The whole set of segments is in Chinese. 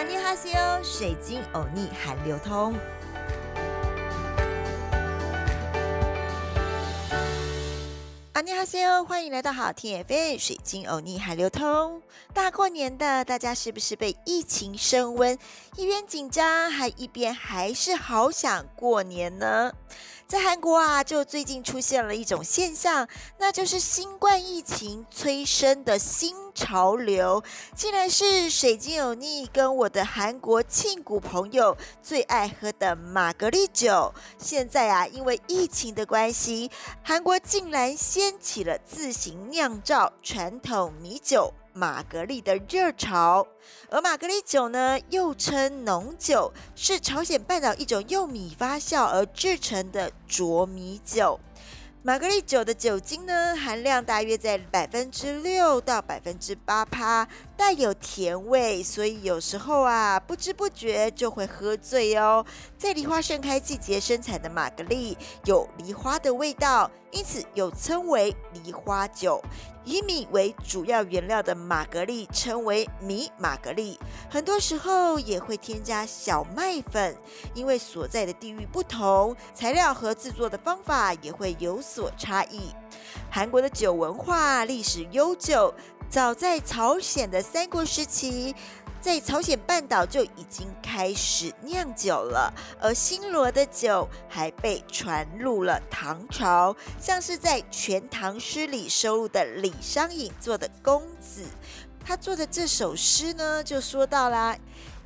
安妮哈西欧，水晶欧尼韩流通。安妮哈西欧，欢迎来到好听 FM 水晶欧尼韩流通。大过年的，大家是不是被疫情升温，一边紧张，还一边还是好想过年呢？在韩国啊，就最近出现了一种现象，那就是新冠疫情催生的新潮流，竟然是水晶欧尼跟我的韩国庆谷朋友最爱喝的玛格丽酒。现在啊，因为疫情的关系，韩国竟然掀起了自行酿造传统米酒。玛格丽的热潮，而玛格丽酒呢，又称浓酒，是朝鲜半岛一种用米发酵而制成的浊米酒。玛格丽酒的酒精呢，含量大约在百分之六到百分之八趴，带有甜味，所以有时候啊，不知不觉就会喝醉哦。在梨花盛开季节生产的玛格丽，有梨花的味道，因此又称为梨花酒。以米为主要原料的玛格丽称为米玛格丽，很多时候也会添加小麦粉，因为所在的地域不同，材料和制作的方法也会有所差异。韩国的酒文化历史悠久，早在朝鲜的三国时期。在朝鲜半岛就已经开始酿酒了，而新罗的酒还被传入了唐朝，像是在《全唐诗》里收录的李商隐做的《公子》，他做的这首诗呢，就说到啦：“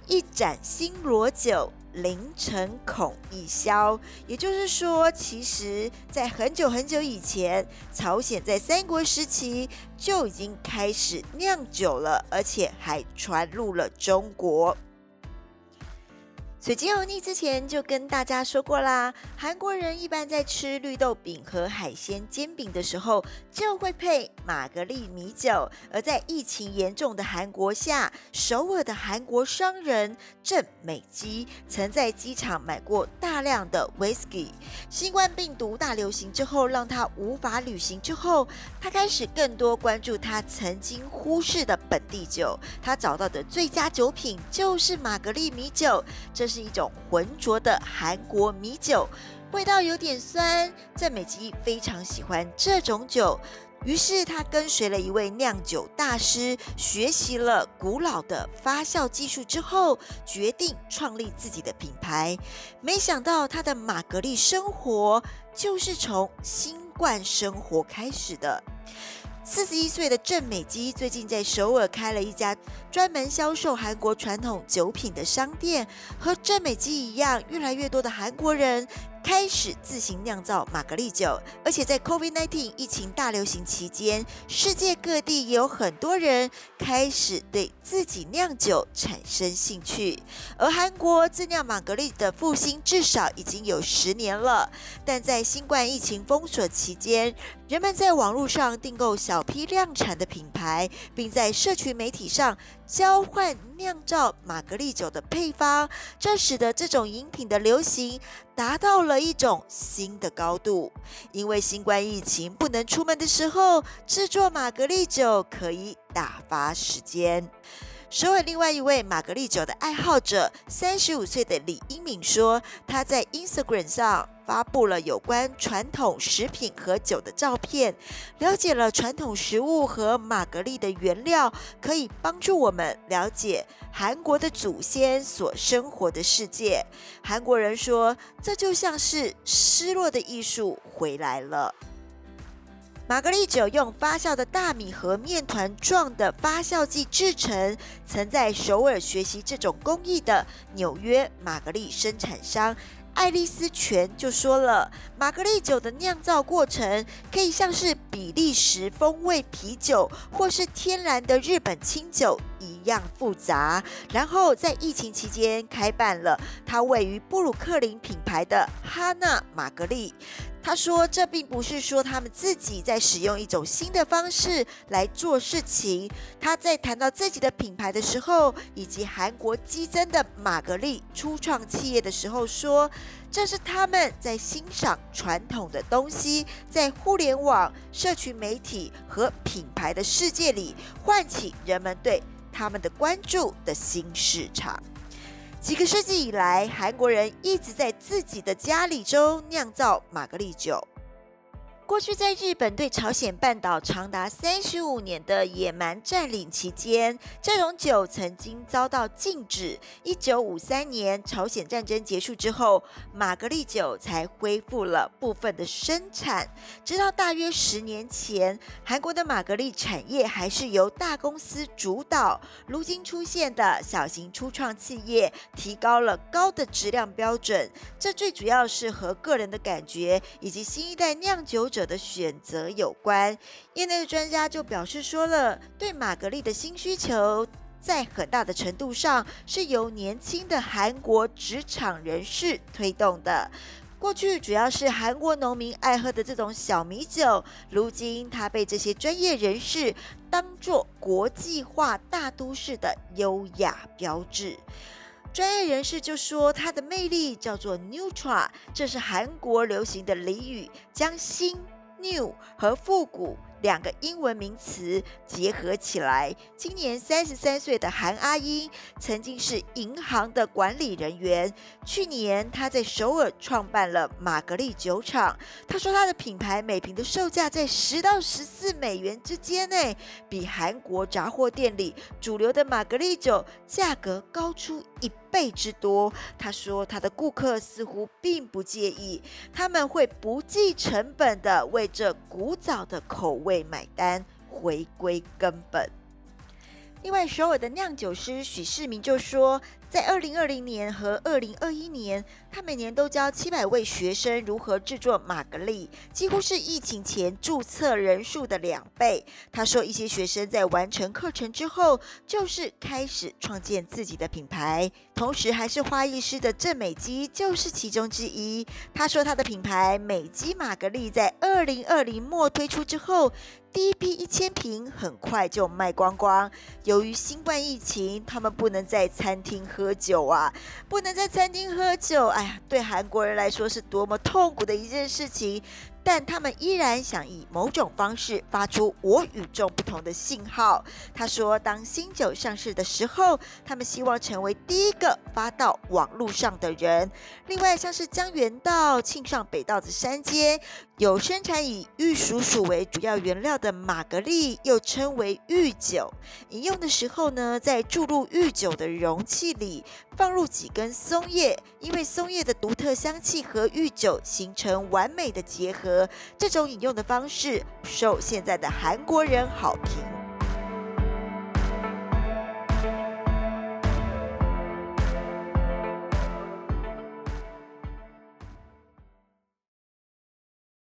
一盏新罗酒。”凌晨恐一消，也就是说，其实，在很久很久以前，朝鲜在三国时期就已经开始酿酒了，而且还传入了中国。水晶欧尼之前就跟大家说过啦，韩国人一般在吃绿豆饼和海鲜煎饼的时候，就会配玛格丽米酒。而在疫情严重的韩国下，首尔的韩国商人郑美基曾在机场买过大量的 whisky。新冠病毒大流行之后，让他无法旅行之后，他开始更多关注他曾经忽视的本地酒。他找到的最佳酒品就是玛格丽米酒，这是。一种浑浊的韩国米酒，味道有点酸。郑美基非常喜欢这种酒，于是他跟随了一位酿酒大师，学习了古老的发酵技术之后，决定创立自己的品牌。没想到他的玛格丽生活就是从新冠生活开始的。四十一岁的郑美姬最近在首尔开了一家专门销售韩国传统酒品的商店，和郑美姬一样，越来越多的韩国人。开始自行酿造玛格丽酒，而且在 COVID-19 疫情大流行期间，世界各地也有很多人开始对自己酿酒产生兴趣。而韩国自酿玛格丽的复兴至少已经有十年了，但在新冠疫情封锁期间，人们在网络上订购小批量产的品牌，并在社群媒体上交换酿造玛格丽酒的配方，这使得这种饮品的流行达到了。一种新的高度，因为新冠疫情不能出门的时候，制作玛格丽酒可以打发时间。首尔另外一位玛格丽酒的爱好者，三十五岁的李英敏说，他在 Instagram 上发布了有关传统食品和酒的照片，了解了传统食物和玛格丽的原料，可以帮助我们了解韩国的祖先所生活的世界。韩国人说，这就像是失落的艺术回来了。玛格丽酒用发酵的大米和面团状的发酵剂制成。曾在首尔学习这种工艺的纽约玛格丽生产商爱丽丝泉就说了：“玛格丽酒的酿造过程可以像是比利时风味啤酒或是天然的日本清酒一样复杂。”然后在疫情期间开办了它位于布鲁克林品牌的哈纳玛格丽。他说：“这并不是说他们自己在使用一种新的方式来做事情。他在谈到自己的品牌的时候，以及韩国激增的玛格丽初创企业的时候，说这是他们在欣赏传统的东西，在互联网、社群媒体和品牌的世界里，唤起人们对他们的关注的新市场。几个世纪以来，韩国人一直在自己的家里中酿造玛格丽酒。过去在日本对朝鲜半岛长达三十五年的野蛮占领期间，这种酒曾经遭到禁止。一九五三年朝鲜战争结束之后，玛格丽酒才恢复了部分的生产。直到大约十年前，韩国的玛格丽产业还是由大公司主导。如今出现的小型初创企业，提高了高的质量标准。这最主要是和个人的感觉以及新一代酿酒。者的选择有关，业内的专家就表示说了，对玛格丽的新需求，在很大的程度上是由年轻的韩国职场人士推动的。过去主要是韩国农民爱喝的这种小米酒，如今它被这些专业人士当作国际化大都市的优雅标志。专业人士就说，它的魅力叫做 neutral，这是韩国流行的俚语，将新 “new” 和复古。两个英文名词结合起来。今年三十三岁的韩阿英曾经是银行的管理人员。去年他在首尔创办了玛格丽酒厂。他说他的品牌每瓶的售价在十到十四美元之间呢，比韩国杂货店里主流的玛格丽酒价格高出一倍之多。他说他的顾客似乎并不介意，他们会不计成本的为这古早的口味。买单，回归根本。另外，首尔的酿酒师许世明就说。在二零二零年和二零二一年，他每年都教七百位学生如何制作玛格丽，几乎是疫情前注册人数的两倍。他说，一些学生在完成课程之后，就是开始创建自己的品牌，同时还是花艺师的郑美基就是其中之一。他说，他的品牌美基玛格丽在二零二零末推出之后，第一批一千瓶很快就卖光光。由于新冠疫情，他们不能在餐厅喝。酒啊，不能在餐厅喝酒。哎呀，对韩国人来说是多么痛苦的一件事情。但他们依然想以某种方式发出我与众不同的信号。他说，当新酒上市的时候，他们希望成为第一个发到网络上的人。另外，像是江原道、庆尚北道的山间，有生产以玉蜀黍为主要原料的玛格丽，又称为玉酒。饮用的时候呢，在注入玉酒的容器里放入几根松叶，因为松叶的独特香气和玉酒形成完美的结合。这种饮用的方式受现在的韩国人好评。